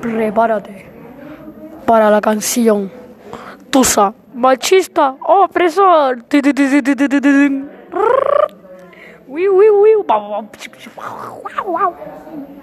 Prepárate para la canción. Tusa, machista, opresor.